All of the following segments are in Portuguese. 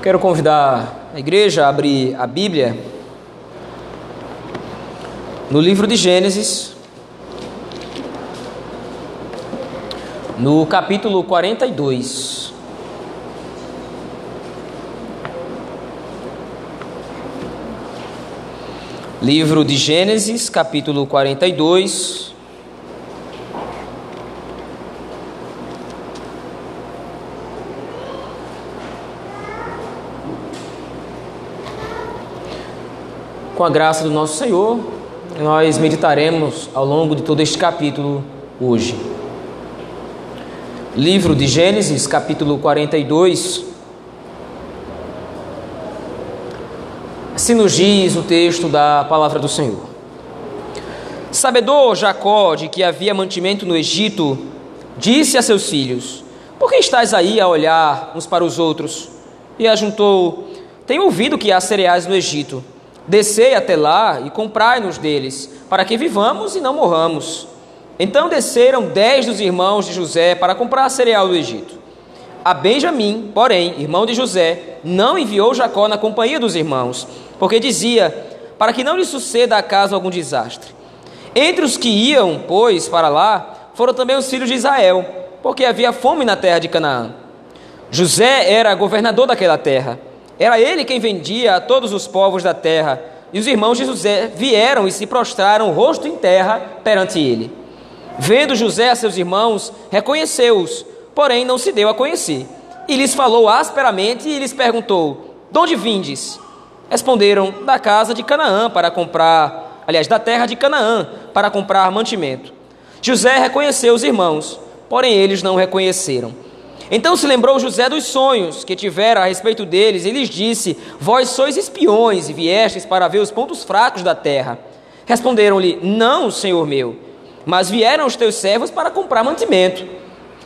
Quero convidar a igreja a abrir a Bíblia no livro de Gênesis, no capítulo 42. Livro de Gênesis, capítulo 42. Com a graça do nosso Senhor, nós meditaremos ao longo de todo este capítulo hoje. Livro de Gênesis, capítulo 42. Assim nos diz o texto da palavra do Senhor. Sabedor Jacó de que havia mantimento no Egito, disse a seus filhos: Por que estáis aí a olhar uns para os outros? E ajuntou: Tenho ouvido que há cereais no Egito. Descei até lá e comprai-nos deles, para que vivamos e não morramos. Então desceram dez dos irmãos de José para comprar cereal do Egito. A Benjamim, porém, irmão de José, não enviou Jacó na companhia dos irmãos, porque dizia: Para que não lhe suceda a casa algum desastre. Entre os que iam, pois, para lá, foram também os filhos de Israel, porque havia fome na terra de Canaã. José era governador daquela terra. Era ele quem vendia a todos os povos da terra. E os irmãos de José vieram e se prostraram rosto em terra perante ele. Vendo José a seus irmãos, reconheceu-os, porém não se deu a conhecer. E lhes falou asperamente e lhes perguntou: De onde vindes? Responderam: Da casa de Canaã para comprar, aliás, da terra de Canaã para comprar mantimento. José reconheceu os irmãos, porém eles não reconheceram. Então se lembrou José dos sonhos que tivera a respeito deles e lhes disse: Vós sois espiões e viestes para ver os pontos fracos da terra. Responderam-lhe: Não, senhor meu, mas vieram os teus servos para comprar mantimento.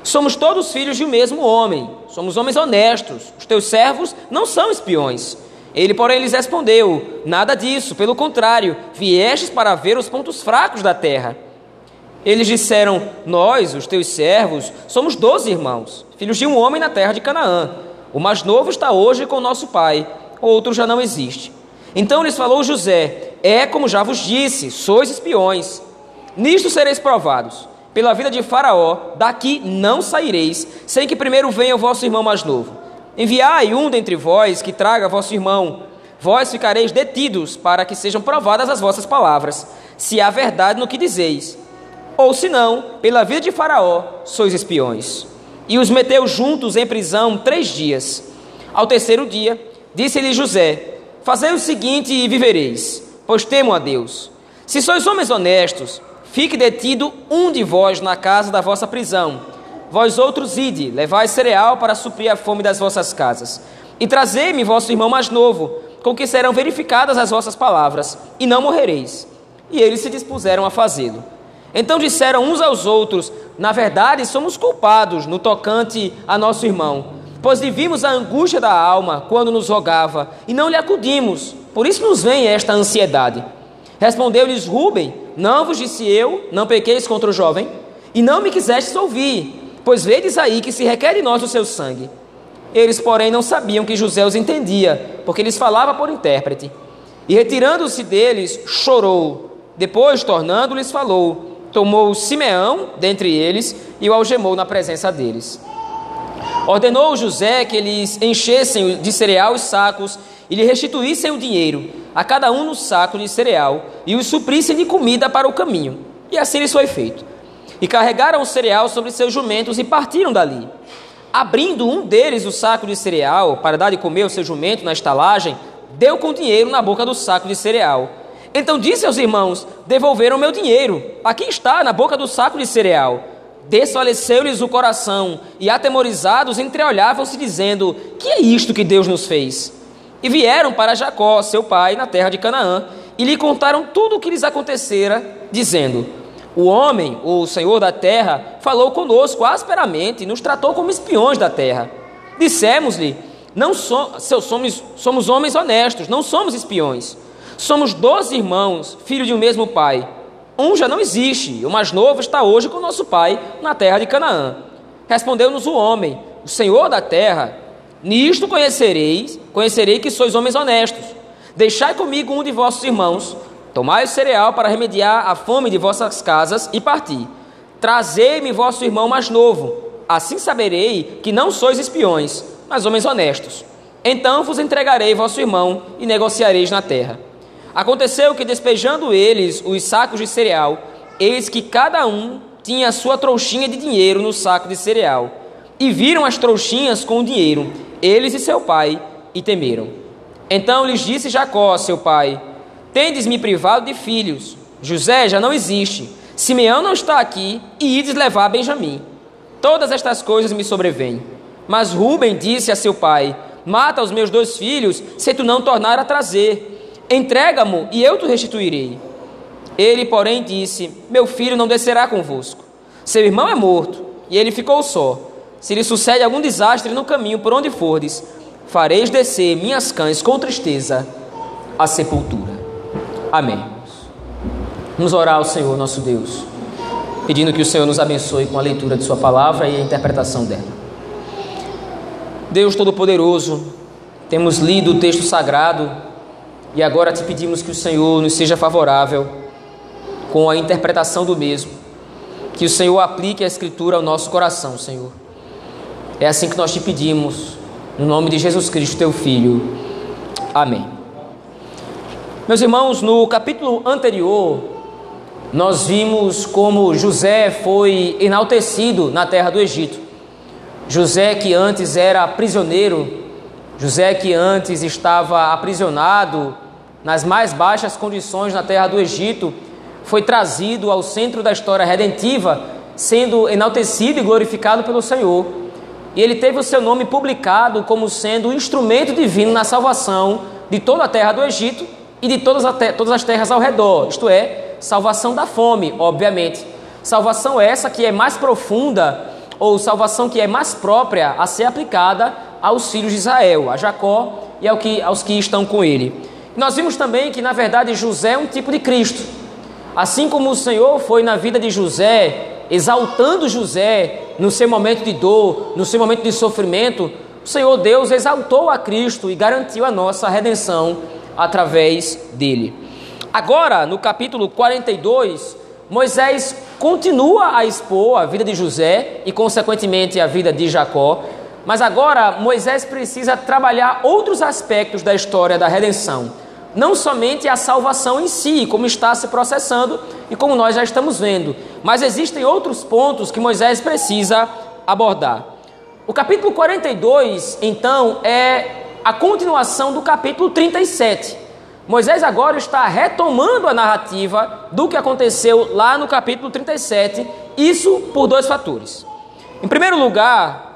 Somos todos filhos de um mesmo homem, somos homens honestos. Os teus servos não são espiões. Ele, porém, lhes respondeu: Nada disso, pelo contrário, viestes para ver os pontos fracos da terra. Eles disseram: Nós, os teus servos, somos doze irmãos, filhos de um homem na terra de Canaã. O mais novo está hoje com nosso pai, outro já não existe. Então lhes falou José: É como já vos disse, sois espiões. Nisto sereis provados. Pela vida de Faraó, daqui não saireis, sem que primeiro venha o vosso irmão mais novo. Enviai um dentre vós que traga vosso irmão. Vós ficareis detidos, para que sejam provadas as vossas palavras, se há verdade no que dizeis ou se não, pela vida de Faraó, sois espiões. E os meteu juntos em prisão três dias. Ao terceiro dia, disse-lhe José: Fazei o seguinte e vivereis, pois temo a Deus. Se sois homens honestos, fique detido um de vós na casa da vossa prisão. Vós outros ide, levai cereal para suprir a fome das vossas casas. E trazei-me vosso irmão mais novo, com que serão verificadas as vossas palavras, e não morrereis. E eles se dispuseram a fazê-lo. Então disseram uns aos outros: Na verdade, somos culpados no tocante a nosso irmão, pois lhe vimos a angústia da alma quando nos rogava e não lhe acudimos. Por isso nos vem esta ansiedade. Respondeu-lhes Rubem: Não vos disse eu, não pequeis contra o jovem, e não me quisestes ouvir, pois vedes aí que se requer de nós o seu sangue. Eles, porém, não sabiam que José os entendia, porque lhes falava por intérprete. E retirando-se deles, chorou. Depois, tornando-lhes, falou: tomou Simeão dentre eles e o algemou na presença deles. Ordenou José que eles enchessem de cereal os sacos e lhe restituíssem o dinheiro, a cada um no saco de cereal, e os suprissem de comida para o caminho. E assim lhes foi feito. E carregaram o cereal sobre seus jumentos e partiram dali. Abrindo um deles o saco de cereal para dar de comer ao seu jumento na estalagem, deu com dinheiro na boca do saco de cereal então disse aos irmãos: Devolveram meu dinheiro. Aqui está, na boca do saco de cereal. Desfaleceu-lhes o coração e, atemorizados, entreolhavam-se, dizendo: Que é isto que Deus nos fez? E vieram para Jacó, seu pai, na terra de Canaã, e lhe contaram tudo o que lhes acontecera, dizendo: O homem, o senhor da terra, falou conosco asperamente e nos tratou como espiões da terra. Dissemos-lhe: Não so, somos, somos homens honestos, não somos espiões. Somos doze irmãos, filhos de um mesmo pai. Um já não existe, o mais novo está hoje com nosso pai na terra de Canaã. Respondeu-nos o homem, o senhor da terra: Nisto conhecereis, conhecerei que sois homens honestos. Deixai comigo um de vossos irmãos, tomai o cereal para remediar a fome de vossas casas e parti. Trazei-me vosso irmão mais novo, assim saberei que não sois espiões, mas homens honestos. Então vos entregarei vosso irmão e negociareis na terra. Aconteceu que, despejando eles os sacos de cereal, eis que cada um tinha a sua trouxinha de dinheiro no saco de cereal. E viram as trouxinhas com o dinheiro, eles e seu pai, e temeram. Então lhes disse Jacó, seu pai: Tendes-me privado de filhos. José já não existe. Simeão não está aqui, e ides levar Benjamim. Todas estas coisas me sobrevêm. Mas Ruben disse a seu pai: Mata os meus dois filhos, se tu não tornar a trazer. Entrega-mo e eu te restituirei. Ele, porém, disse: Meu filho não descerá convosco. Seu irmão é morto, e ele ficou só. Se lhe sucede algum desastre no caminho por onde fordes, fareis descer minhas cães com tristeza à sepultura. Amém. Vamos orar ao Senhor nosso Deus, pedindo que o Senhor nos abençoe com a leitura de Sua palavra e a interpretação dela. Deus Todo-Poderoso, temos lido o texto sagrado e agora te pedimos que o Senhor nos seja favorável com a interpretação do mesmo. Que o Senhor aplique a Escritura ao nosso coração, Senhor. É assim que nós te pedimos, no nome de Jesus Cristo, teu Filho. Amém. Meus irmãos, no capítulo anterior, nós vimos como José foi enaltecido na terra do Egito. José, que antes era prisioneiro, José, que antes estava aprisionado nas mais baixas condições na terra do Egito, foi trazido ao centro da história redentiva, sendo enaltecido e glorificado pelo Senhor. E ele teve o seu nome publicado como sendo um instrumento divino na salvação de toda a terra do Egito e de todas, todas as terras ao redor, isto é, salvação da fome, obviamente. Salvação essa que é mais profunda, ou salvação que é mais própria a ser aplicada aos filhos de Israel, a Jacó e ao que, aos que estão com ele. Nós vimos também que, na verdade, José é um tipo de Cristo. Assim como o Senhor foi na vida de José, exaltando José no seu momento de dor, no seu momento de sofrimento, o Senhor Deus exaltou a Cristo e garantiu a nossa redenção através dele. Agora, no capítulo 42, Moisés continua a expor a vida de José e, consequentemente, a vida de Jacó, mas agora Moisés precisa trabalhar outros aspectos da história da redenção não somente a salvação em si, como está se processando e como nós já estamos vendo, mas existem outros pontos que Moisés precisa abordar. O capítulo 42, então, é a continuação do capítulo 37. Moisés agora está retomando a narrativa do que aconteceu lá no capítulo 37, isso por dois fatores. Em primeiro lugar,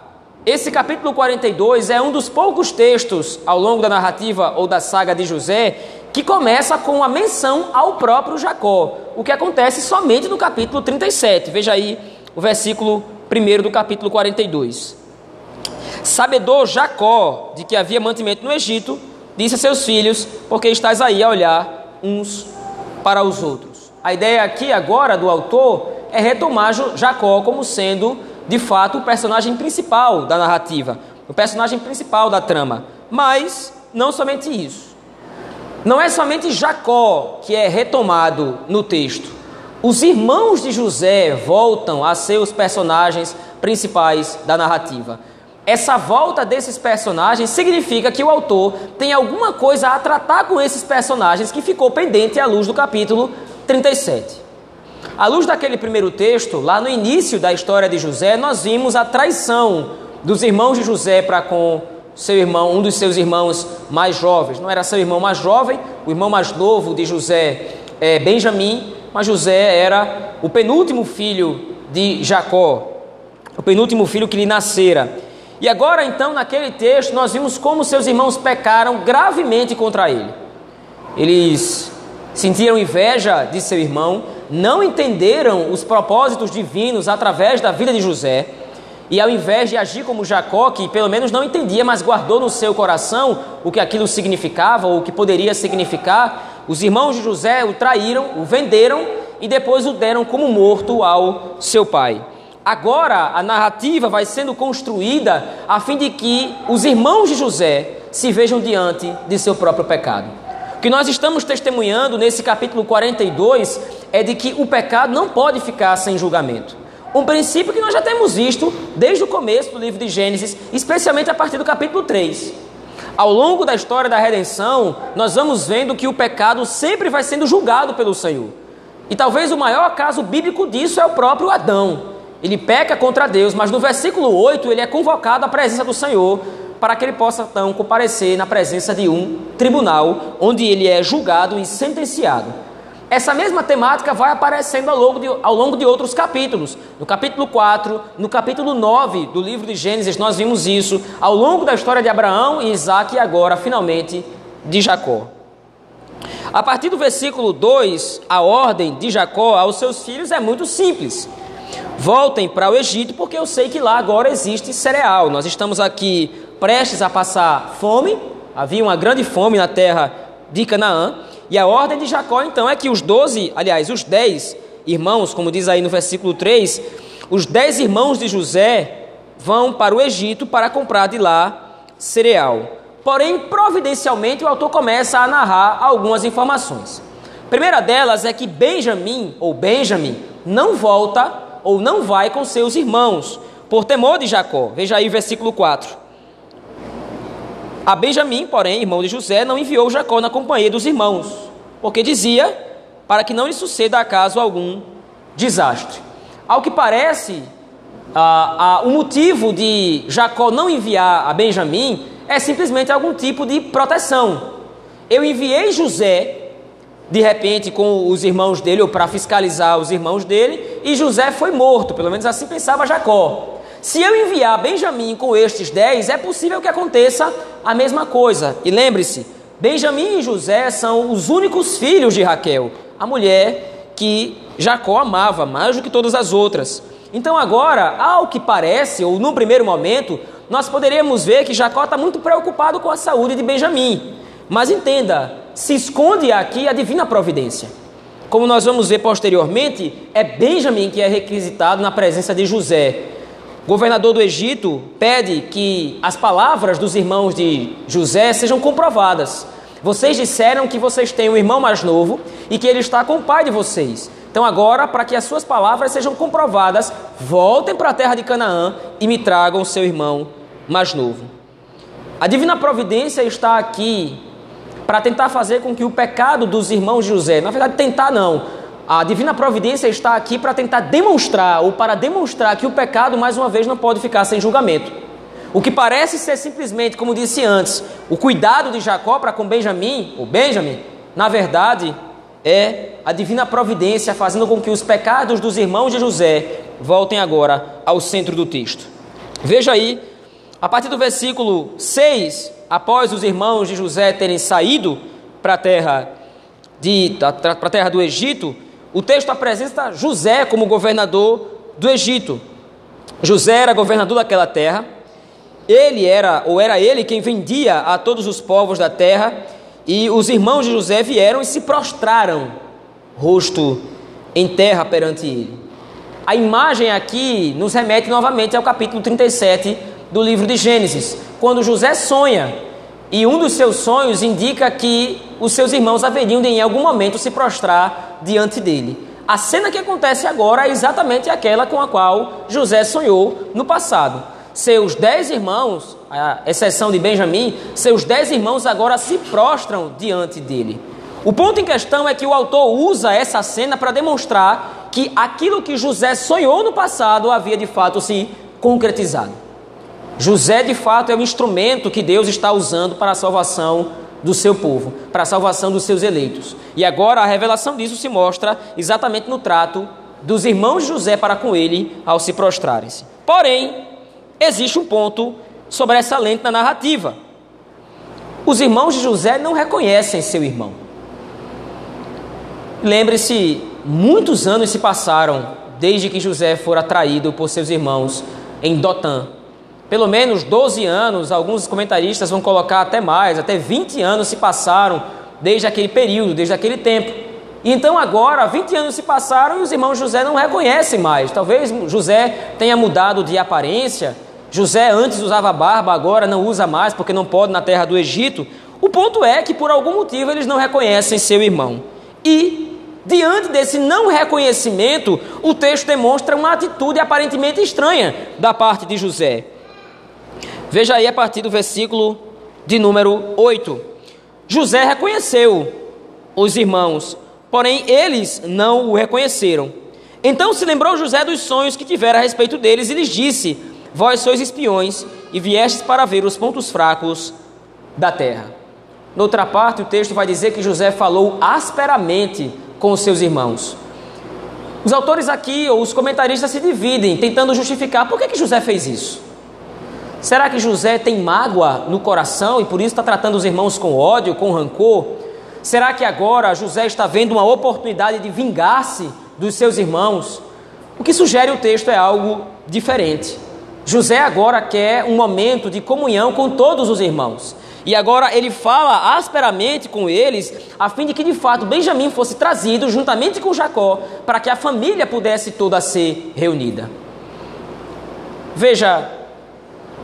esse capítulo 42 é um dos poucos textos ao longo da narrativa ou da saga de José que começa com a menção ao próprio Jacó, o que acontece somente no capítulo 37. Veja aí o versículo 1 do capítulo 42. Sabedor Jacó de que havia mantimento no Egito, disse a seus filhos: Porque estáis aí a olhar uns para os outros. A ideia aqui agora do autor é retomar Jacó como sendo de fato, o personagem principal da narrativa, o personagem principal da trama. Mas não somente isso. Não é somente Jacó que é retomado no texto. Os irmãos de José voltam a ser os personagens principais da narrativa. Essa volta desses personagens significa que o autor tem alguma coisa a tratar com esses personagens que ficou pendente à luz do capítulo 37. À luz daquele primeiro texto, lá no início da história de José, nós vimos a traição dos irmãos de José para com seu irmão, um dos seus irmãos mais jovens. Não era seu irmão mais jovem, o irmão mais novo de José é Benjamim, mas José era o penúltimo filho de Jacó, o penúltimo filho que lhe nascera. E agora, então, naquele texto, nós vimos como seus irmãos pecaram gravemente contra ele. Eles sentiram inveja de seu irmão, não entenderam os propósitos divinos através da vida de José, e ao invés de agir como Jacó, que pelo menos não entendia, mas guardou no seu coração o que aquilo significava ou o que poderia significar, os irmãos de José o traíram, o venderam e depois o deram como morto ao seu pai. agora a narrativa vai sendo construída a fim de que os irmãos de José se vejam diante de seu próprio pecado. O que nós estamos testemunhando nesse capítulo 42 é de que o pecado não pode ficar sem julgamento. Um princípio que nós já temos visto desde o começo do livro de Gênesis, especialmente a partir do capítulo 3. Ao longo da história da redenção, nós vamos vendo que o pecado sempre vai sendo julgado pelo Senhor. E talvez o maior caso bíblico disso é o próprio Adão. Ele peca contra Deus, mas no versículo 8 ele é convocado à presença do Senhor para que ele possa então comparecer na presença de um tribunal onde ele é julgado e sentenciado. Essa mesma temática vai aparecendo ao longo, de, ao longo de outros capítulos. No capítulo 4, no capítulo 9 do livro de Gênesis, nós vimos isso ao longo da história de Abraão e Isaac e agora, finalmente, de Jacó. A partir do versículo 2, a ordem de Jacó aos seus filhos é muito simples. Voltem para o Egito, porque eu sei que lá agora existe cereal. Nós estamos aqui prestes a passar fome, havia uma grande fome na terra de Canaã. E a ordem de Jacó, então, é que os doze, aliás, os dez irmãos, como diz aí no versículo 3, os dez irmãos de José vão para o Egito para comprar de lá cereal. Porém, providencialmente, o autor começa a narrar algumas informações. A primeira delas é que Benjamim, ou Benjamim, não volta ou não vai com seus irmãos, por temor de Jacó. Veja aí o versículo 4. A Benjamim, porém, irmão de José, não enviou Jacó na companhia dos irmãos, porque dizia para que não lhe suceda acaso algum desastre. Ao que parece, ah, ah, o motivo de Jacó não enviar a Benjamim é simplesmente algum tipo de proteção. Eu enviei José, de repente, com os irmãos dele, ou para fiscalizar os irmãos dele, e José foi morto, pelo menos assim pensava Jacó. Se eu enviar Benjamim com estes dez, é possível que aconteça a mesma coisa. E lembre-se, Benjamim e José são os únicos filhos de Raquel, a mulher que Jacó amava mais do que todas as outras. Então, agora, ao que parece, ou num primeiro momento, nós poderíamos ver que Jacó está muito preocupado com a saúde de Benjamim. Mas entenda, se esconde aqui a divina providência. Como nós vamos ver posteriormente, é Benjamim que é requisitado na presença de José governador do Egito pede que as palavras dos irmãos de José sejam comprovadas. Vocês disseram que vocês têm um irmão mais novo e que ele está com o pai de vocês. Então, agora, para que as suas palavras sejam comprovadas, voltem para a terra de Canaã e me tragam seu irmão mais novo. A divina providência está aqui para tentar fazer com que o pecado dos irmãos de José, na verdade, tentar não, a divina providência está aqui para tentar demonstrar, ou para demonstrar que o pecado, mais uma vez, não pode ficar sem julgamento. O que parece ser simplesmente, como disse antes, o cuidado de Jacó para com Benjamim, ou Benjamim, na verdade, é a divina providência fazendo com que os pecados dos irmãos de José voltem agora ao centro do texto. Veja aí, a partir do versículo 6, após os irmãos de José terem saído para a terra de para a terra do Egito, o texto apresenta José como governador do Egito. José era governador daquela terra. Ele era, ou era ele, quem vendia a todos os povos da terra. E os irmãos de José vieram e se prostraram, rosto em terra perante ele. A imagem aqui nos remete novamente ao capítulo 37 do livro de Gênesis, quando José sonha e um dos seus sonhos indica que os seus irmãos haveriam de em algum momento se prostrar diante dele. A cena que acontece agora é exatamente aquela com a qual José sonhou no passado. Seus dez irmãos, a exceção de Benjamim, seus dez irmãos agora se prostram diante dele. O ponto em questão é que o autor usa essa cena para demonstrar que aquilo que José sonhou no passado havia de fato se concretizado. José, de fato, é o instrumento que Deus está usando para a salvação do seu povo, para a salvação dos seus eleitos. E agora a revelação disso se mostra exatamente no trato dos irmãos de José para com ele ao se prostrarem-se. Porém, existe um ponto sobre essa lente na narrativa. Os irmãos de José não reconhecem seu irmão. Lembre-se, muitos anos se passaram desde que José fora traído por seus irmãos em Dotã, pelo menos 12 anos, alguns comentaristas vão colocar até mais, até 20 anos se passaram desde aquele período, desde aquele tempo. Então agora, 20 anos se passaram e os irmãos José não reconhecem mais. Talvez José tenha mudado de aparência. José antes usava barba, agora não usa mais porque não pode na terra do Egito. O ponto é que por algum motivo eles não reconhecem seu irmão. E diante desse não reconhecimento, o texto demonstra uma atitude aparentemente estranha da parte de José. Veja aí a partir do versículo de número 8. José reconheceu os irmãos, porém eles não o reconheceram. Então se lembrou José dos sonhos que tivera a respeito deles e lhes disse: Vós sois espiões e viestes para ver os pontos fracos da terra. Noutra parte, o texto vai dizer que José falou asperamente com os seus irmãos. Os autores aqui, ou os comentaristas, se dividem, tentando justificar por que, que José fez isso. Será que José tem mágoa no coração e por isso está tratando os irmãos com ódio, com rancor? Será que agora José está vendo uma oportunidade de vingar-se dos seus irmãos? O que sugere o texto é algo diferente. José agora quer um momento de comunhão com todos os irmãos. E agora ele fala asperamente com eles, a fim de que de fato Benjamim fosse trazido juntamente com Jacó, para que a família pudesse toda ser reunida. Veja,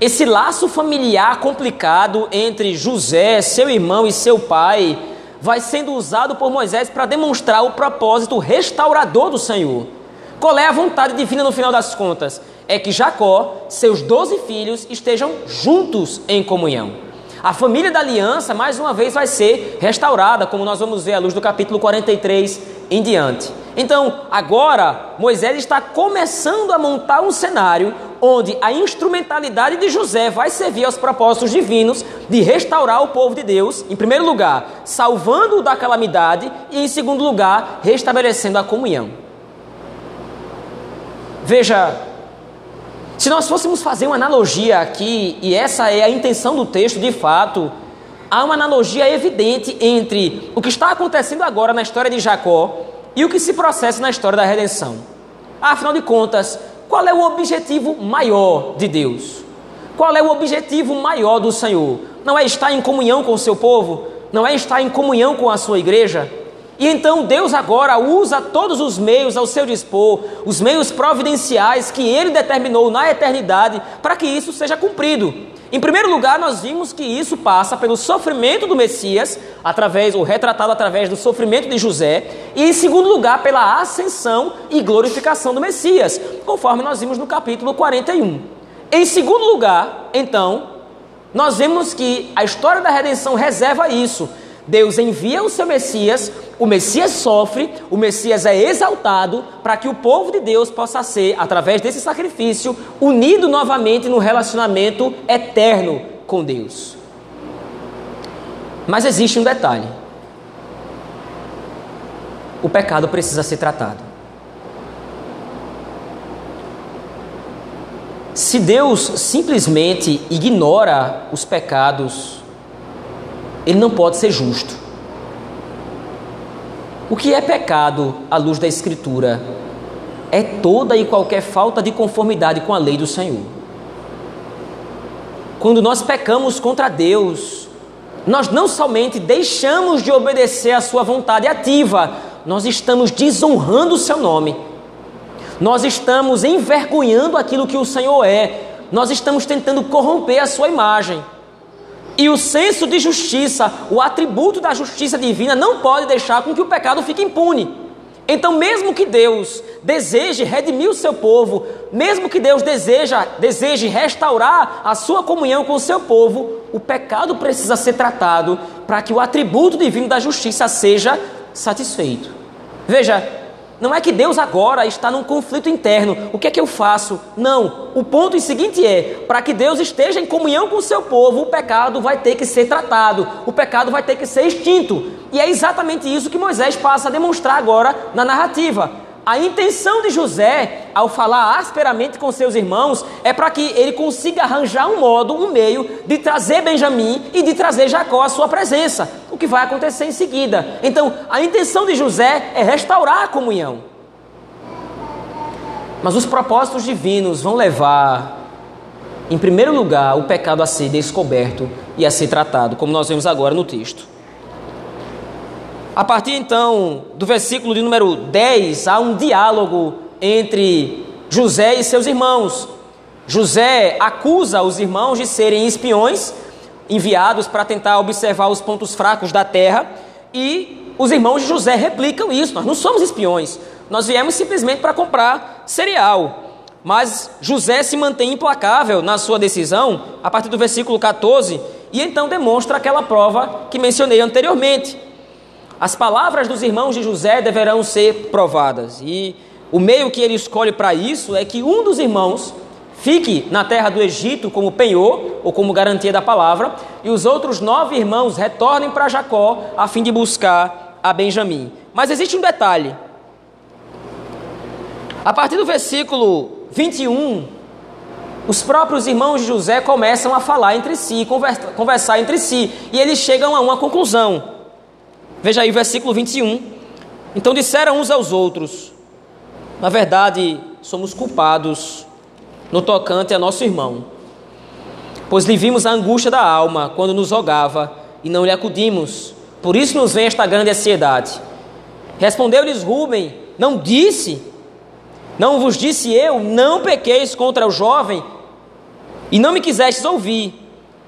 esse laço familiar complicado entre José, seu irmão e seu pai, vai sendo usado por Moisés para demonstrar o propósito restaurador do Senhor. Qual é a vontade divina no final das contas? É que Jacó, seus doze filhos, estejam juntos em comunhão. A família da aliança, mais uma vez, vai ser restaurada, como nós vamos ver à luz do capítulo 43 em diante. Então, agora, Moisés está começando a montar um cenário onde a instrumentalidade de José vai servir aos propósitos divinos de restaurar o povo de Deus, em primeiro lugar, salvando-o da calamidade, e em segundo lugar, restabelecendo a comunhão. Veja, se nós fôssemos fazer uma analogia aqui, e essa é a intenção do texto de fato, há uma analogia evidente entre o que está acontecendo agora na história de Jacó e o que se processa na história da redenção. Afinal de contas, qual é o objetivo maior de Deus? Qual é o objetivo maior do Senhor? Não é estar em comunhão com o seu povo? Não é estar em comunhão com a sua igreja? E então Deus agora usa todos os meios ao seu dispor, os meios providenciais que ele determinou na eternidade para que isso seja cumprido. Em primeiro lugar, nós vimos que isso passa pelo sofrimento do Messias, através ou retratado através do sofrimento de José, e em segundo lugar, pela ascensão e glorificação do Messias, conforme nós vimos no capítulo 41. Em segundo lugar, então, nós vemos que a história da redenção reserva isso. Deus envia o seu Messias, o Messias sofre, o Messias é exaltado para que o povo de Deus possa ser, através desse sacrifício, unido novamente no relacionamento eterno com Deus. Mas existe um detalhe: o pecado precisa ser tratado. Se Deus simplesmente ignora os pecados, Ele não pode ser justo. O que é pecado à luz da Escritura? É toda e qualquer falta de conformidade com a lei do Senhor. Quando nós pecamos contra Deus, nós não somente deixamos de obedecer à Sua vontade ativa, nós estamos desonrando o Seu nome, nós estamos envergonhando aquilo que o Senhor é, nós estamos tentando corromper a Sua imagem. E o senso de justiça, o atributo da justiça divina, não pode deixar com que o pecado fique impune. Então, mesmo que Deus deseje redimir o seu povo, mesmo que Deus deseja, deseje restaurar a sua comunhão com o seu povo, o pecado precisa ser tratado para que o atributo divino da justiça seja satisfeito. Veja, não é que Deus agora está num conflito interno. O que é que eu faço? Não. O ponto seguinte é: para que Deus esteja em comunhão com o seu povo, o pecado vai ter que ser tratado, o pecado vai ter que ser extinto. E é exatamente isso que Moisés passa a demonstrar agora na narrativa. A intenção de José, ao falar asperamente com seus irmãos, é para que ele consiga arranjar um modo, um meio de trazer Benjamim e de trazer Jacó à sua presença que vai acontecer em seguida. Então, a intenção de José é restaurar a comunhão. Mas os propósitos divinos vão levar, em primeiro lugar, o pecado a ser descoberto e a ser tratado, como nós vemos agora no texto. A partir então do versículo de número 10, há um diálogo entre José e seus irmãos. José acusa os irmãos de serem espiões enviados para tentar observar os pontos fracos da terra e os irmãos de José replicam isso: Nós não somos espiões, nós viemos simplesmente para comprar cereal. Mas José se mantém implacável na sua decisão, a partir do versículo 14, e então demonstra aquela prova que mencionei anteriormente. As palavras dos irmãos de José deverão ser provadas. E o meio que ele escolhe para isso é que um dos irmãos fique na terra do Egito como penhor ou como garantia da palavra, e os outros nove irmãos retornem para Jacó a fim de buscar a Benjamim. Mas existe um detalhe. A partir do versículo 21, os próprios irmãos de José começam a falar entre si, conversar entre si, e eles chegam a uma conclusão. Veja aí o versículo 21. Então disseram uns aos outros: Na verdade, somos culpados no tocante a nosso irmão, pois lhe vimos a angústia da alma quando nos rogava e não lhe acudimos. Por isso nos vem esta grande ansiedade. Respondeu-lhes Rubem: Não disse, não vos disse eu, não pequeis contra o jovem, e não me quisestes ouvir.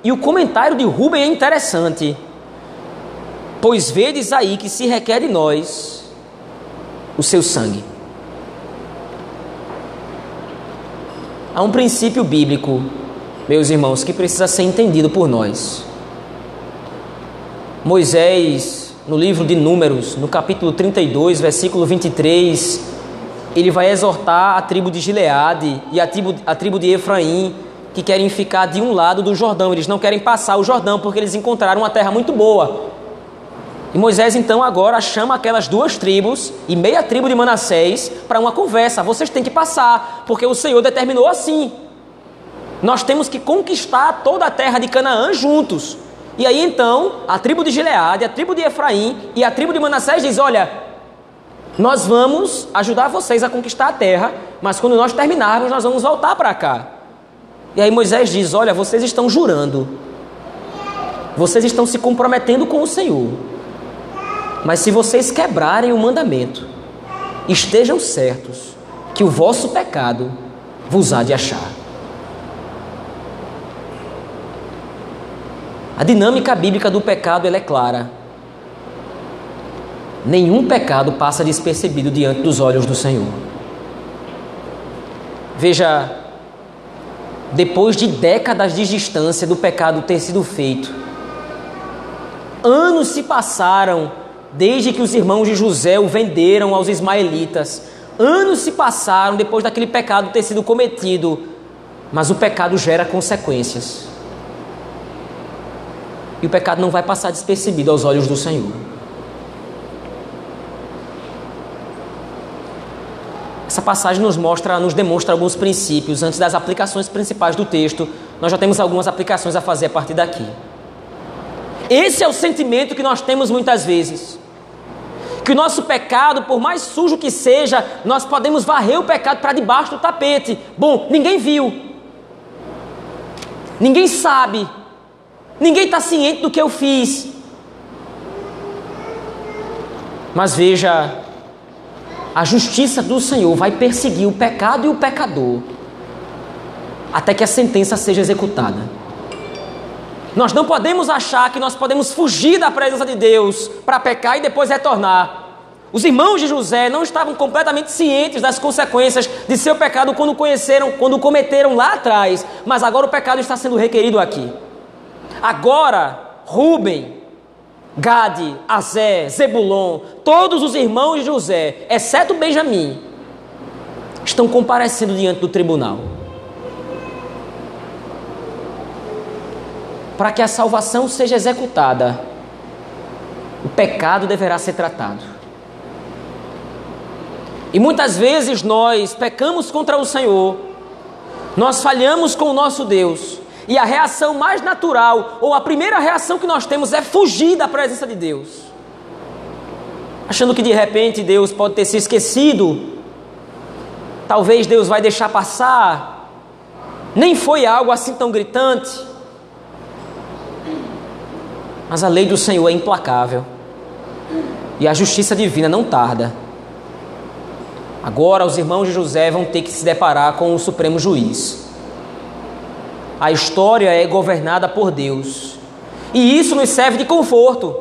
E o comentário de Rubem é interessante. Pois vedes aí que se requer de nós o seu sangue. Há um princípio bíblico, meus irmãos, que precisa ser entendido por nós. Moisés, no livro de Números, no capítulo 32, versículo 23, ele vai exortar a tribo de Gileade e a tribo, a tribo de Efraim, que querem ficar de um lado do Jordão. Eles não querem passar o Jordão porque eles encontraram uma terra muito boa. E Moisés então agora chama aquelas duas tribos e meia tribo de Manassés para uma conversa. Vocês têm que passar, porque o Senhor determinou assim. Nós temos que conquistar toda a terra de Canaã juntos. E aí então, a tribo de Gileade, a tribo de Efraim e a tribo de Manassés diz: "Olha, nós vamos ajudar vocês a conquistar a terra, mas quando nós terminarmos, nós vamos voltar para cá." E aí Moisés diz: "Olha, vocês estão jurando. Vocês estão se comprometendo com o Senhor." Mas se vocês quebrarem o mandamento, estejam certos que o vosso pecado vos há de achar. A dinâmica bíblica do pecado é clara. Nenhum pecado passa despercebido diante dos olhos do Senhor. Veja, depois de décadas de distância do pecado ter sido feito, anos se passaram desde que os irmãos de José o venderam aos ismaelitas. Anos se passaram depois daquele pecado ter sido cometido, mas o pecado gera consequências. E o pecado não vai passar despercebido aos olhos do Senhor. Essa passagem nos mostra, nos demonstra alguns princípios antes das aplicações principais do texto. Nós já temos algumas aplicações a fazer a partir daqui. Esse é o sentimento que nós temos muitas vezes que o nosso pecado, por mais sujo que seja, nós podemos varrer o pecado para debaixo do tapete. Bom, ninguém viu, ninguém sabe, ninguém está ciente do que eu fiz. Mas veja, a justiça do Senhor vai perseguir o pecado e o pecador, até que a sentença seja executada. Nós não podemos achar que nós podemos fugir da presença de Deus para pecar e depois retornar. Os irmãos de José não estavam completamente cientes das consequências de seu pecado quando conheceram, quando cometeram lá atrás, mas agora o pecado está sendo requerido aqui. Agora, Rubem, Gade, Azé, Zebulon, todos os irmãos de José, exceto Benjamim, estão comparecendo diante do tribunal. Para que a salvação seja executada, o pecado deverá ser tratado. E muitas vezes nós pecamos contra o Senhor, nós falhamos com o nosso Deus, e a reação mais natural, ou a primeira reação que nós temos é fugir da presença de Deus, achando que de repente Deus pode ter se esquecido, talvez Deus vai deixar passar, nem foi algo assim tão gritante. Mas a lei do Senhor é implacável. E a justiça divina não tarda. Agora os irmãos de José vão ter que se deparar com o Supremo Juiz. A história é governada por Deus. E isso nos serve de conforto.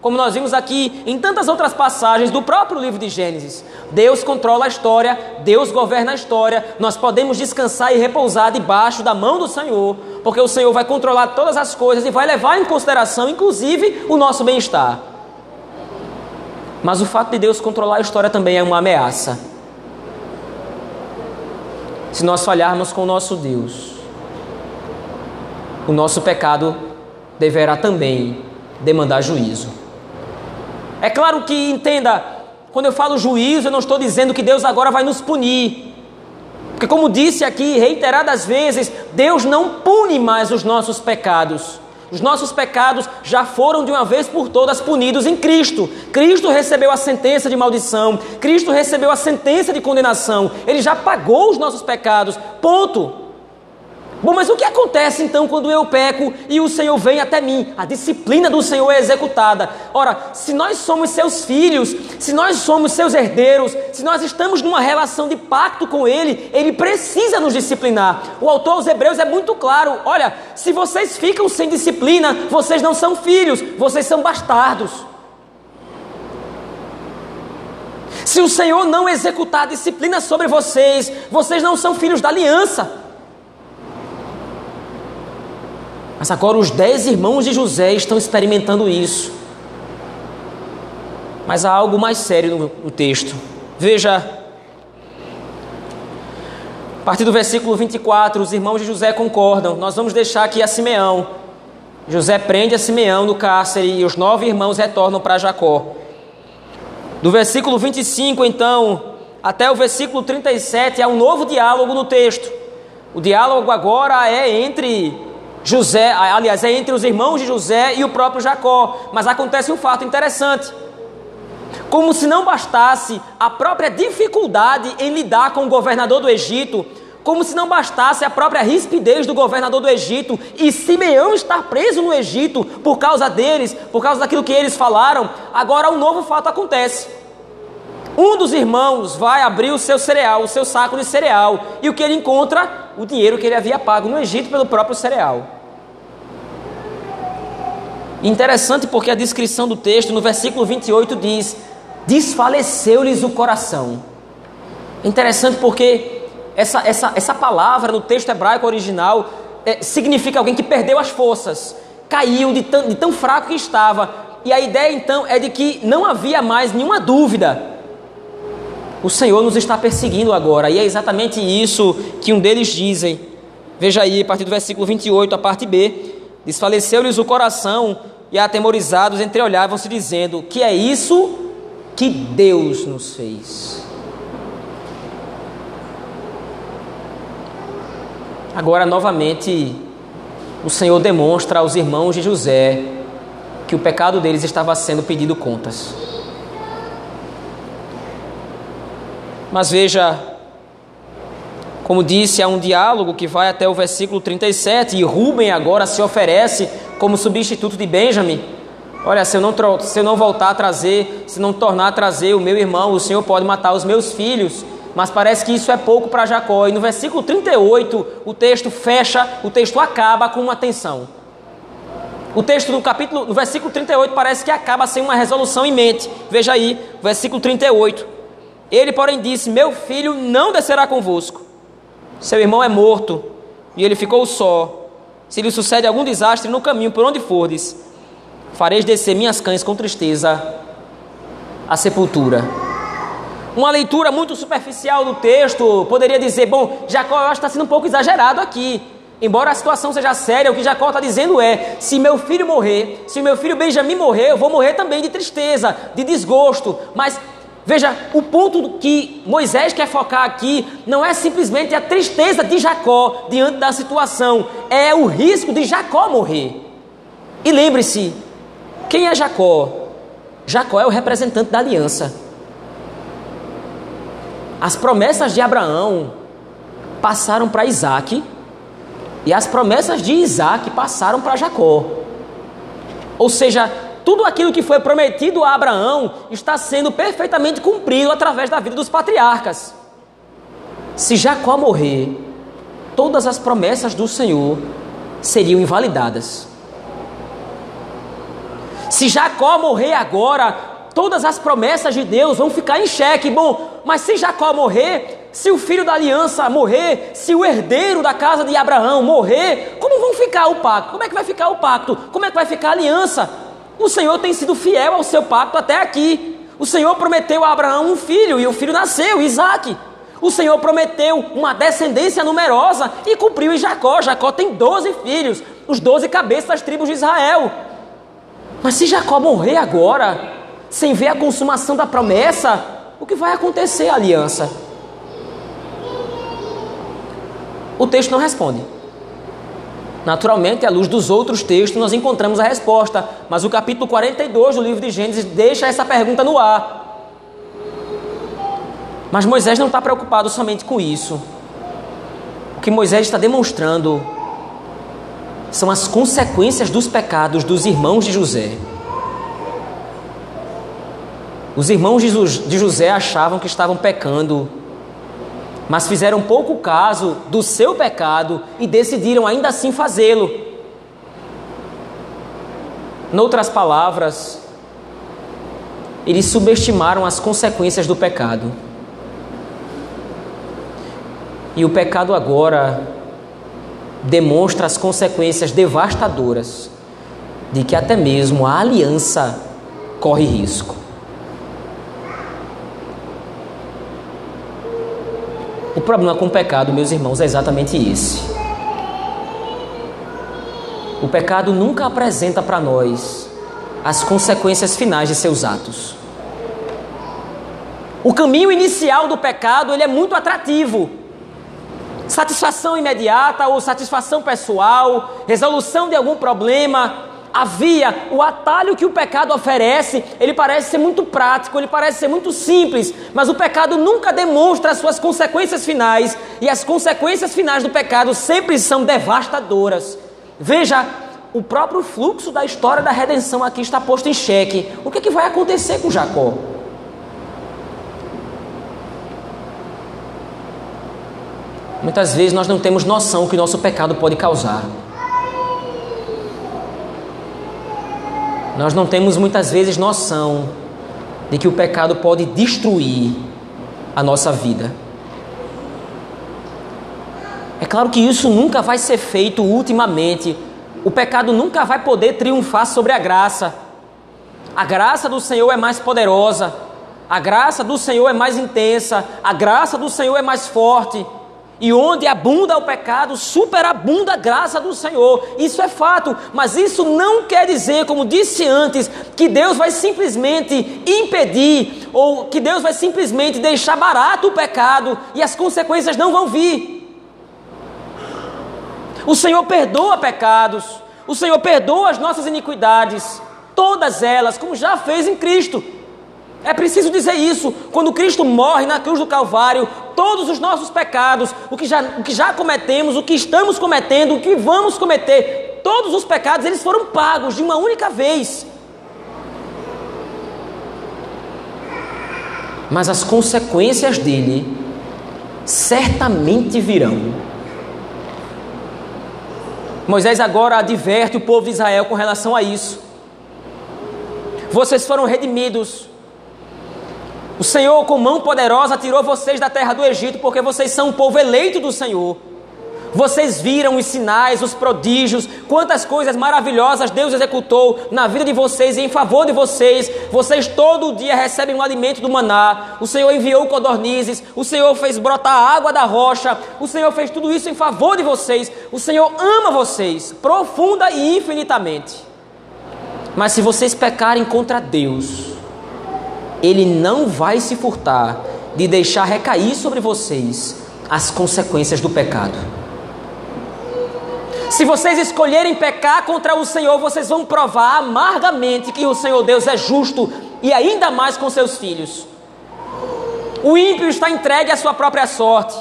Como nós vimos aqui em tantas outras passagens do próprio livro de Gênesis. Deus controla a história, Deus governa a história, nós podemos descansar e repousar debaixo da mão do Senhor, porque o Senhor vai controlar todas as coisas e vai levar em consideração, inclusive, o nosso bem-estar. Mas o fato de Deus controlar a história também é uma ameaça. Se nós falharmos com o nosso Deus, o nosso pecado deverá também demandar juízo. É claro que entenda, quando eu falo juízo, eu não estou dizendo que Deus agora vai nos punir. Porque, como disse aqui reiteradas vezes, Deus não pune mais os nossos pecados. Os nossos pecados já foram de uma vez por todas punidos em Cristo. Cristo recebeu a sentença de maldição, Cristo recebeu a sentença de condenação, Ele já pagou os nossos pecados. Ponto. Bom, mas o que acontece então quando eu peco e o Senhor vem até mim? A disciplina do Senhor é executada. Ora, se nós somos seus filhos, se nós somos seus herdeiros, se nós estamos numa relação de pacto com Ele, Ele precisa nos disciplinar. O autor aos Hebreus é muito claro: olha, se vocês ficam sem disciplina, vocês não são filhos, vocês são bastardos. Se o Senhor não executar a disciplina sobre vocês, vocês não são filhos da aliança. Mas agora os dez irmãos de José estão experimentando isso. Mas há algo mais sério no, no texto. Veja, a partir do versículo 24, os irmãos de José concordam. Nós vamos deixar aqui a Simeão. José prende a Simeão no cárcere e os nove irmãos retornam para Jacó. Do versículo 25, então, até o versículo 37, há um novo diálogo no texto. O diálogo agora é entre José, aliás, é entre os irmãos de José e o próprio Jacó. Mas acontece um fato interessante. Como se não bastasse a própria dificuldade em lidar com o governador do Egito, como se não bastasse a própria rispidez do governador do Egito e Simeão estar preso no Egito por causa deles, por causa daquilo que eles falaram, agora um novo fato acontece. Um dos irmãos vai abrir o seu cereal, o seu saco de cereal, e o que ele encontra? O dinheiro que ele havia pago no Egito pelo próprio cereal. Interessante porque a descrição do texto no versículo 28 diz: desfaleceu-lhes o coração. Interessante porque essa, essa, essa palavra no texto hebraico original é, significa alguém que perdeu as forças, caiu de tão, de tão fraco que estava. E a ideia então é de que não havia mais nenhuma dúvida. O Senhor nos está perseguindo agora, e é exatamente isso que um deles dizem. Veja aí, a partir do versículo 28, a parte B. Desfaleceu-lhes o coração e atemorizados entreolhavam-se, dizendo: Que é isso que Deus nos fez? Agora, novamente, o Senhor demonstra aos irmãos de José que o pecado deles estava sendo pedido contas. Mas veja, como disse, há um diálogo que vai até o versículo 37 e Rubem agora se oferece como substituto de Benjamin. Olha, se eu não, se eu não voltar a trazer, se não tornar a trazer o meu irmão, o Senhor pode matar os meus filhos. Mas parece que isso é pouco para Jacó. E no versículo 38, o texto fecha, o texto acaba com uma tensão. O texto do capítulo, no versículo 38, parece que acaba sem uma resolução em mente. Veja aí, versículo 38. Ele, porém, disse: Meu filho não descerá convosco seu irmão é morto e ele ficou só. Se lhe sucede algum desastre no caminho por onde fordes, fareis descer minhas cães com tristeza à sepultura. Uma leitura muito superficial do texto poderia dizer: bom, Jacó eu acho que está sendo um pouco exagerado aqui. Embora a situação seja séria, o que Jacó está dizendo é: se meu filho morrer, se meu filho Benjamim morrer, eu vou morrer também de tristeza, de desgosto. Mas Veja, o ponto que Moisés quer focar aqui não é simplesmente a tristeza de Jacó diante da situação, é o risco de Jacó morrer. E lembre-se, quem é Jacó? Jacó é o representante da aliança. As promessas de Abraão passaram para Isaac, e as promessas de Isaac passaram para Jacó. Ou seja, tudo aquilo que foi prometido a Abraão está sendo perfeitamente cumprido através da vida dos patriarcas. Se Jacó morrer, todas as promessas do Senhor seriam invalidadas. Se Jacó morrer agora, todas as promessas de Deus vão ficar em xeque. Bom, mas se Jacó morrer, se o filho da aliança morrer, se o herdeiro da casa de Abraão morrer, como vão ficar o pacto? Como é que vai ficar o pacto? Como é que vai ficar a aliança? O Senhor tem sido fiel ao seu pacto até aqui. O Senhor prometeu a Abraão um filho e o filho nasceu, Isaac. O Senhor prometeu uma descendência numerosa e cumpriu em Jacó. Jacó tem 12 filhos, os 12 cabeças das tribos de Israel. Mas se Jacó morrer agora, sem ver a consumação da promessa, o que vai acontecer, aliança? O texto não responde. Naturalmente, à luz dos outros textos, nós encontramos a resposta, mas o capítulo 42 do livro de Gênesis deixa essa pergunta no ar. Mas Moisés não está preocupado somente com isso. O que Moisés está demonstrando são as consequências dos pecados dos irmãos de José. Os irmãos de José achavam que estavam pecando, mas fizeram pouco caso do seu pecado e decidiram ainda assim fazê-lo. Noutras palavras, eles subestimaram as consequências do pecado. E o pecado agora demonstra as consequências devastadoras de que até mesmo a aliança corre risco. O problema com o pecado, meus irmãos, é exatamente esse. O pecado nunca apresenta para nós as consequências finais de seus atos. O caminho inicial do pecado ele é muito atrativo satisfação imediata ou satisfação pessoal, resolução de algum problema. Havia o atalho que o pecado oferece, ele parece ser muito prático, ele parece ser muito simples, mas o pecado nunca demonstra as suas consequências finais, e as consequências finais do pecado sempre são devastadoras. Veja, o próprio fluxo da história da redenção aqui está posto em xeque. O que, é que vai acontecer com Jacó? Muitas vezes nós não temos noção que o nosso pecado pode causar. Nós não temos muitas vezes noção de que o pecado pode destruir a nossa vida. É claro que isso nunca vai ser feito ultimamente. O pecado nunca vai poder triunfar sobre a graça. A graça do Senhor é mais poderosa. A graça do Senhor é mais intensa. A graça do Senhor é mais forte. E onde abunda o pecado, superabunda a graça do Senhor. Isso é fato, mas isso não quer dizer, como disse antes, que Deus vai simplesmente impedir ou que Deus vai simplesmente deixar barato o pecado e as consequências não vão vir. O Senhor perdoa pecados, o Senhor perdoa as nossas iniquidades, todas elas, como já fez em Cristo. É preciso dizer isso. Quando Cristo morre na cruz do Calvário, todos os nossos pecados, o que, já, o que já cometemos, o que estamos cometendo, o que vamos cometer, todos os pecados, eles foram pagos de uma única vez. Mas as consequências dele certamente virão. Moisés agora adverte o povo de Israel com relação a isso. Vocês foram redimidos o Senhor, com mão poderosa, tirou vocês da terra do Egito, porque vocês são um povo eleito do Senhor. Vocês viram os sinais, os prodígios, quantas coisas maravilhosas Deus executou na vida de vocês e em favor de vocês. Vocês todo dia recebem o alimento do maná. O Senhor enviou codornizes, o Senhor fez brotar a água da rocha. O Senhor fez tudo isso em favor de vocês. O Senhor ama vocês profunda e infinitamente. Mas se vocês pecarem contra Deus, ele não vai se furtar de deixar recair sobre vocês as consequências do pecado. Se vocês escolherem pecar contra o Senhor, vocês vão provar amargamente que o Senhor Deus é justo e ainda mais com seus filhos. O ímpio está entregue à sua própria sorte.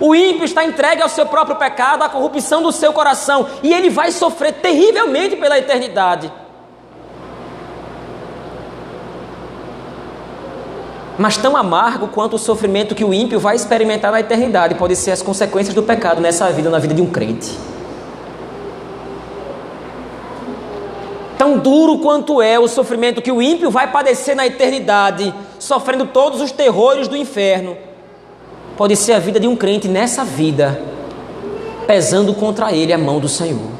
O ímpio está entregue ao seu próprio pecado, à corrupção do seu coração, e ele vai sofrer terrivelmente pela eternidade. Mas tão amargo quanto o sofrimento que o ímpio vai experimentar na eternidade pode ser as consequências do pecado nessa vida, na vida de um crente. Tão duro quanto é o sofrimento que o ímpio vai padecer na eternidade, sofrendo todos os terrores do inferno, pode ser a vida de um crente nessa vida, pesando contra ele a mão do Senhor.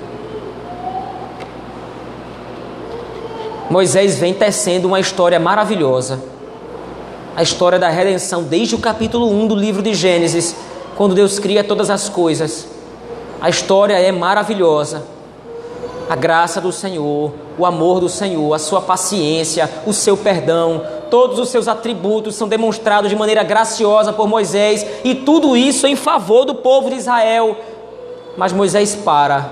Moisés vem tecendo uma história maravilhosa, a história da redenção, desde o capítulo 1 do livro de Gênesis, quando Deus cria todas as coisas. A história é maravilhosa a graça do Senhor, o amor do Senhor, a sua paciência, o seu perdão, todos os seus atributos são demonstrados de maneira graciosa por Moisés e tudo isso em favor do povo de Israel. Mas Moisés para.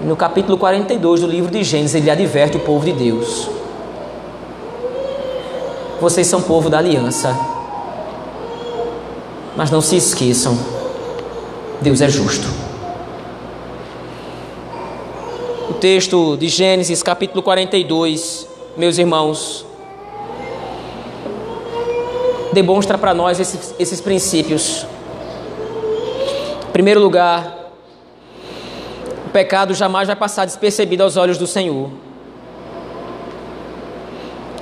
No capítulo 42 do livro de Gênesis, ele adverte o povo de Deus. Vocês são povo da aliança. Mas não se esqueçam, Deus é justo. texto de Gênesis, capítulo 42, meus irmãos, demonstra para nós esses, esses princípios. Em primeiro lugar, o pecado jamais vai passar despercebido aos olhos do Senhor.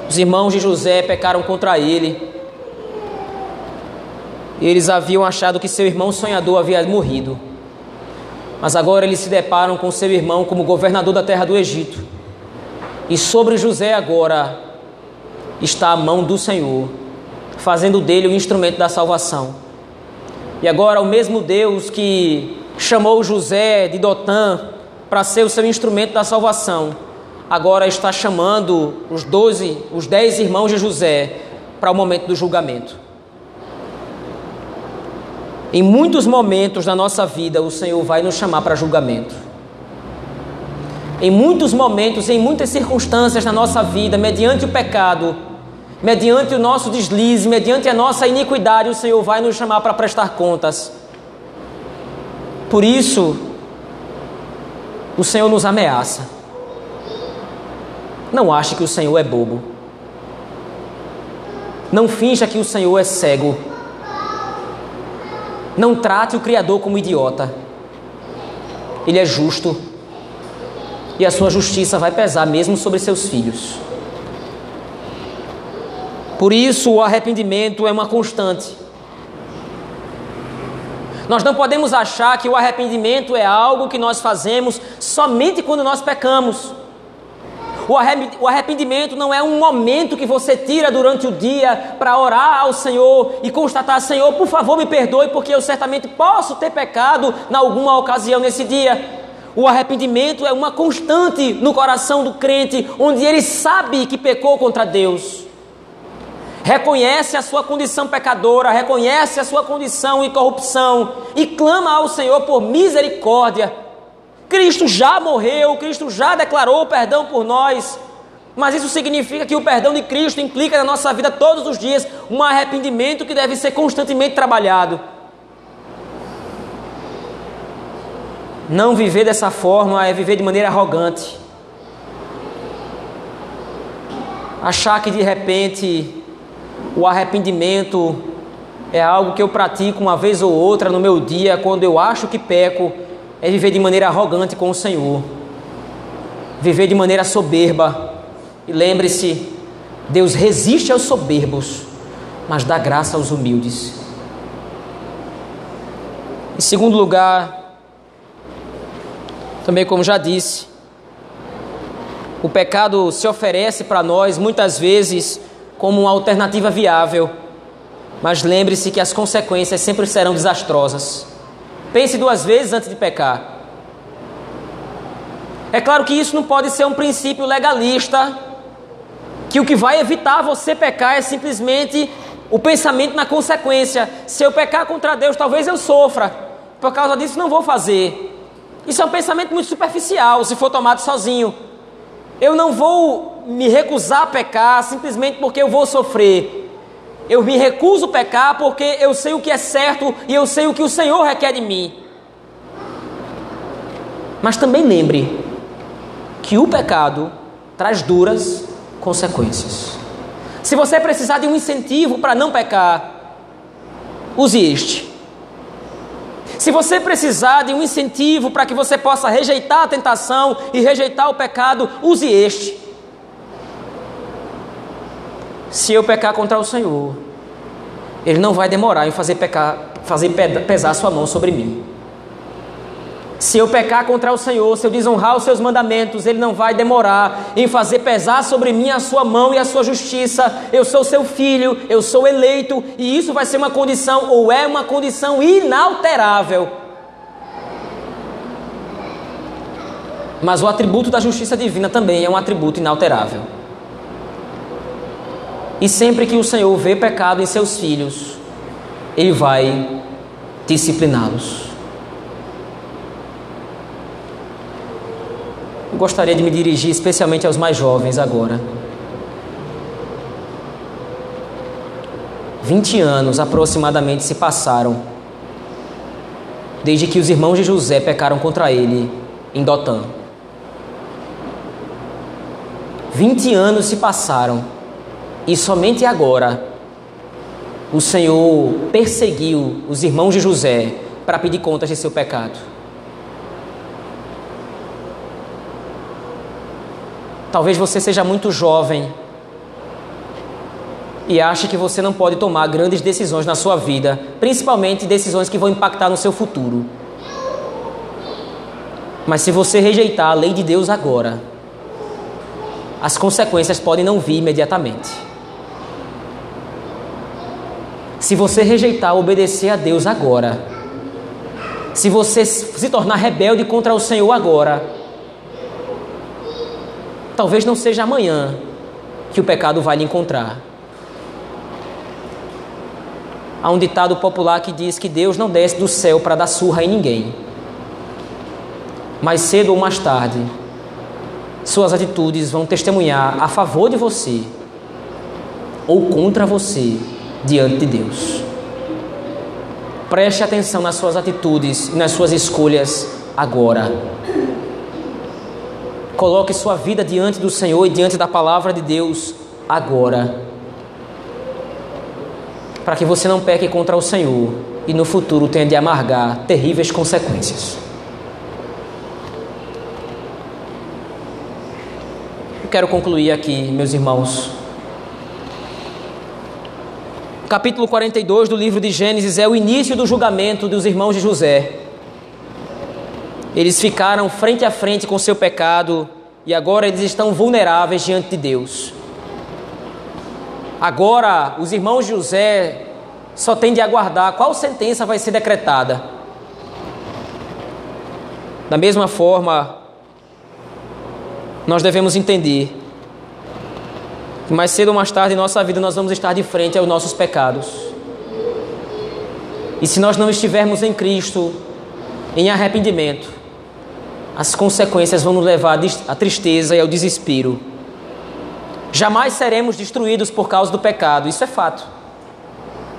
Os irmãos de José pecaram contra ele. Eles haviam achado que seu irmão sonhador havia morrido. Mas agora eles se deparam com seu irmão como governador da terra do Egito. E sobre José agora está a mão do Senhor, fazendo dele o instrumento da salvação. E agora o mesmo Deus que chamou José de Dotã para ser o seu instrumento da salvação, agora está chamando os doze, os dez irmãos de José para o momento do julgamento. Em muitos momentos da nossa vida, o Senhor vai nos chamar para julgamento. Em muitos momentos, em muitas circunstâncias na nossa vida, mediante o pecado, mediante o nosso deslize, mediante a nossa iniquidade, o Senhor vai nos chamar para prestar contas. Por isso, o Senhor nos ameaça. Não ache que o Senhor é bobo. Não finja que o Senhor é cego. Não trate o Criador como idiota. Ele é justo. E a sua justiça vai pesar mesmo sobre seus filhos. Por isso, o arrependimento é uma constante. Nós não podemos achar que o arrependimento é algo que nós fazemos somente quando nós pecamos. O arrependimento não é um momento que você tira durante o dia para orar ao Senhor e constatar: Senhor, por favor, me perdoe, porque eu certamente posso ter pecado em alguma ocasião nesse dia. O arrependimento é uma constante no coração do crente, onde ele sabe que pecou contra Deus. Reconhece a sua condição pecadora, reconhece a sua condição em corrupção e clama ao Senhor por misericórdia Cristo já morreu, Cristo já declarou perdão por nós. Mas isso significa que o perdão de Cristo implica na nossa vida todos os dias um arrependimento que deve ser constantemente trabalhado. Não viver dessa forma é viver de maneira arrogante. Achar que de repente o arrependimento é algo que eu pratico uma vez ou outra no meu dia, quando eu acho que peco, é viver de maneira arrogante com o Senhor, viver de maneira soberba. E lembre-se: Deus resiste aos soberbos, mas dá graça aos humildes. Em segundo lugar, também como já disse, o pecado se oferece para nós muitas vezes como uma alternativa viável, mas lembre-se que as consequências sempre serão desastrosas. Pense duas vezes antes de pecar. É claro que isso não pode ser um princípio legalista, que o que vai evitar você pecar é simplesmente o pensamento na consequência. Se eu pecar contra Deus, talvez eu sofra. Por causa disso, não vou fazer. Isso é um pensamento muito superficial, se for tomado sozinho. Eu não vou me recusar a pecar simplesmente porque eu vou sofrer. Eu me recuso a pecar porque eu sei o que é certo e eu sei o que o Senhor requer de mim. Mas também lembre que o pecado traz duras consequências. Se você precisar de um incentivo para não pecar, use este. Se você precisar de um incentivo para que você possa rejeitar a tentação e rejeitar o pecado, use este. Se eu pecar contra o Senhor, Ele não vai demorar em fazer, pecar, fazer pesar sua mão sobre mim. Se eu pecar contra o Senhor, se eu desonrar os seus mandamentos, Ele não vai demorar em fazer pesar sobre mim a sua mão e a sua justiça. Eu sou seu filho, eu sou eleito, e isso vai ser uma condição, ou é uma condição inalterável. Mas o atributo da justiça divina também é um atributo inalterável. E sempre que o Senhor vê pecado em seus filhos, Ele vai discipliná-los. gostaria de me dirigir especialmente aos mais jovens agora. 20 anos aproximadamente se passaram desde que os irmãos de José pecaram contra ele em Dotã. 20 anos se passaram e somente agora o Senhor perseguiu os irmãos de José para pedir contas de seu pecado. Talvez você seja muito jovem e ache que você não pode tomar grandes decisões na sua vida, principalmente decisões que vão impactar no seu futuro. Mas se você rejeitar a lei de Deus agora, as consequências podem não vir imediatamente. Se você rejeitar obedecer a Deus agora, se você se tornar rebelde contra o Senhor agora, Talvez não seja amanhã que o pecado vai lhe encontrar. Há um ditado popular que diz que Deus não desce do céu para dar surra em ninguém. Mais cedo ou mais tarde, suas atitudes vão testemunhar a favor de você ou contra você diante de Deus. Preste atenção nas suas atitudes e nas suas escolhas agora. Coloque sua vida diante do Senhor e diante da palavra de Deus agora. Para que você não peque contra o Senhor e no futuro tenha de amargar terríveis consequências. Eu quero concluir aqui, meus irmãos. Capítulo 42 do livro de Gênesis é o início do julgamento dos irmãos de José. Eles ficaram frente a frente com seu pecado e agora eles estão vulneráveis diante de Deus. Agora, os irmãos de José só têm de aguardar qual sentença vai ser decretada. Da mesma forma, nós devemos entender mais cedo ou mais tarde em nossa vida nós vamos estar de frente aos nossos pecados. E se nós não estivermos em Cristo, em arrependimento, as consequências vão nos levar à tristeza e ao desespero. Jamais seremos destruídos por causa do pecado, isso é fato.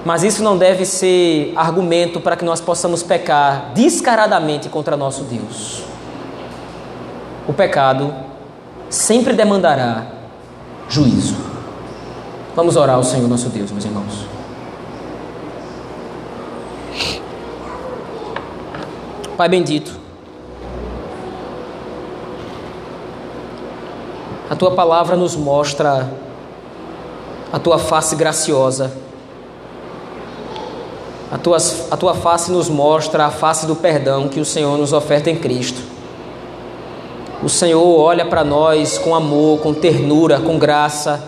Mas isso não deve ser argumento para que nós possamos pecar descaradamente contra nosso Deus. O pecado sempre demandará juízo. Vamos orar ao Senhor nosso Deus, meus irmãos. Pai bendito, A tua palavra nos mostra a tua face graciosa. A tua, a tua face nos mostra a face do perdão que o Senhor nos oferta em Cristo. O Senhor olha para nós com amor, com ternura, com graça.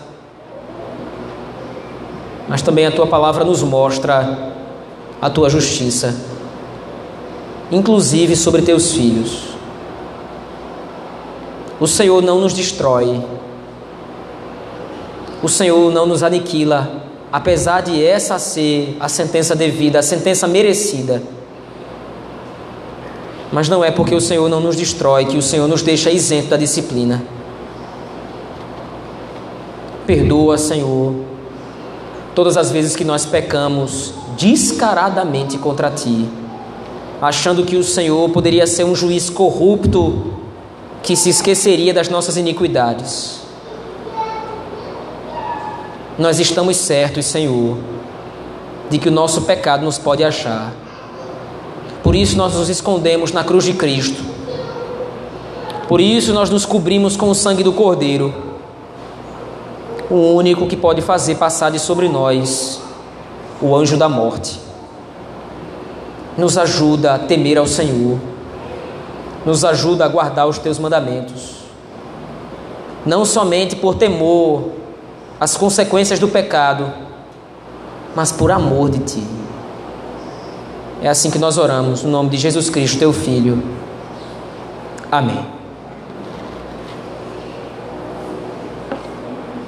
Mas também a tua palavra nos mostra a tua justiça, inclusive sobre teus filhos. O Senhor não nos destrói. O Senhor não nos aniquila, apesar de essa ser a sentença devida, a sentença merecida. Mas não é porque o Senhor não nos destrói que o Senhor nos deixa isento da disciplina. Perdoa, Senhor, todas as vezes que nós pecamos descaradamente contra Ti, achando que o Senhor poderia ser um juiz corrupto que se esqueceria das nossas iniquidades. nós estamos certos, Senhor, de que o nosso pecado nos pode achar. Por isso nós nos escondemos na cruz de Cristo. Por isso nós nos cobrimos com o sangue do Cordeiro, o único que pode fazer passar de sobre nós o anjo da morte. Nos ajuda a temer ao Senhor, nos ajuda a guardar os teus mandamentos, não somente por temor às consequências do pecado, mas por amor de Ti. É assim que nós oramos, no nome de Jesus Cristo, Teu Filho. Amém.